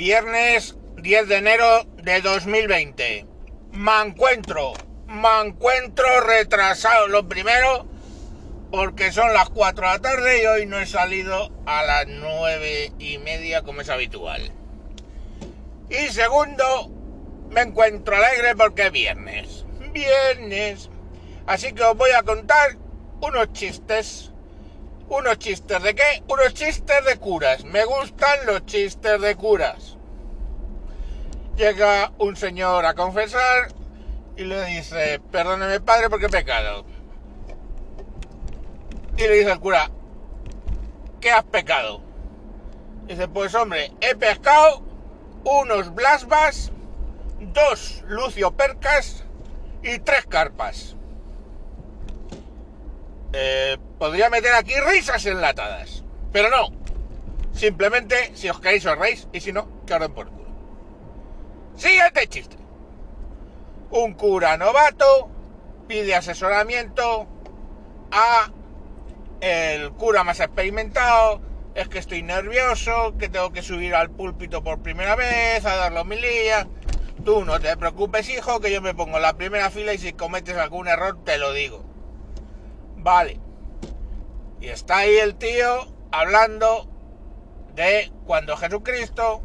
Viernes 10 de enero de 2020. Me encuentro, me encuentro retrasado. Lo primero, porque son las 4 de la tarde y hoy no he salido a las 9 y media como es habitual. Y segundo, me encuentro alegre porque es viernes. Viernes. Así que os voy a contar unos chistes. ¿Unos chistes de qué? Unos chistes de curas. Me gustan los chistes de curas. Llega un señor a confesar y le dice, perdóneme padre porque he pecado. Y le dice el cura, ¿qué has pecado? Dice, pues hombre, he pescado unos blasbas, dos lucio percas y tres carpas. Eh, podría meter aquí risas enlatadas, pero no. Simplemente, si os queréis, os reís, y si no, que por culo. Siguiente chiste. Un cura novato pide asesoramiento a el cura más experimentado. Es que estoy nervioso, que tengo que subir al púlpito por primera vez, a dar la homilía. Tú no te preocupes, hijo, que yo me pongo en la primera fila y si cometes algún error te lo digo. Vale. Y está ahí el tío hablando de cuando Jesucristo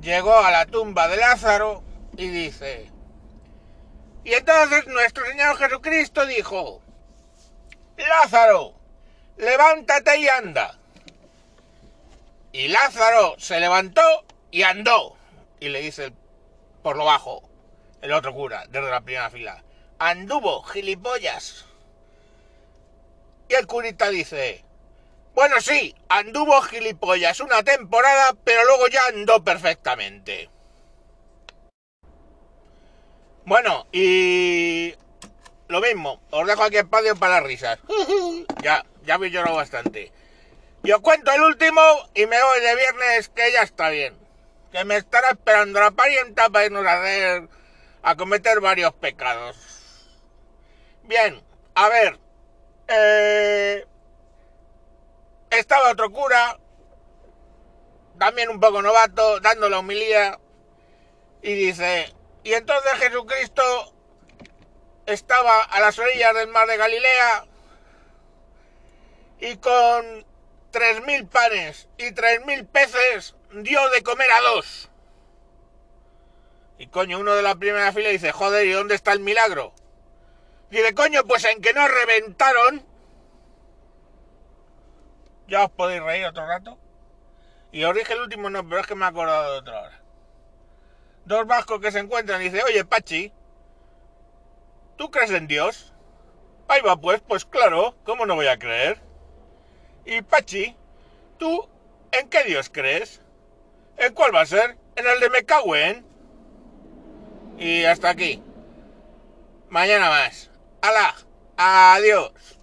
llegó a la tumba de Lázaro y dice, y entonces nuestro Señor Jesucristo dijo, Lázaro, levántate y anda. Y Lázaro se levantó y andó. Y le dice por lo bajo el otro cura, desde la primera fila, anduvo, gilipollas. Y el curita dice, bueno, sí, anduvo gilipollas una temporada, pero luego ya andó perfectamente. Bueno, y lo mismo, os dejo aquí espacio para risas. ya, ya me llorado bastante. Y os cuento el último y me voy de viernes que ya está bien. Que me estará esperando la parienta para irnos a hacer, a cometer varios pecados. Bien, a ver, eh, estaba otro cura, también un poco novato, dando la humilía, y dice, y entonces Jesucristo estaba a las orillas del mar de Galilea y con tres mil panes y tres mil peces dio de comer a dos. Y coño, uno de la primera fila dice, joder, ¿y dónde está el milagro? Dice, coño, pues en que no reventaron. Ya os podéis reír otro rato. Y os dije el último no, pero es que me he acordado de otra hora. Dos vascos que se encuentran y dice, oye, Pachi, ¿tú crees en Dios? Ahí va pues, pues claro, ¿cómo no voy a creer? Y Pachi, ¿tú en qué Dios crees? ¿En cuál va a ser? En el de Mecahuen. Y hasta aquí. Mañana más. ¡Hala! ¡Adiós!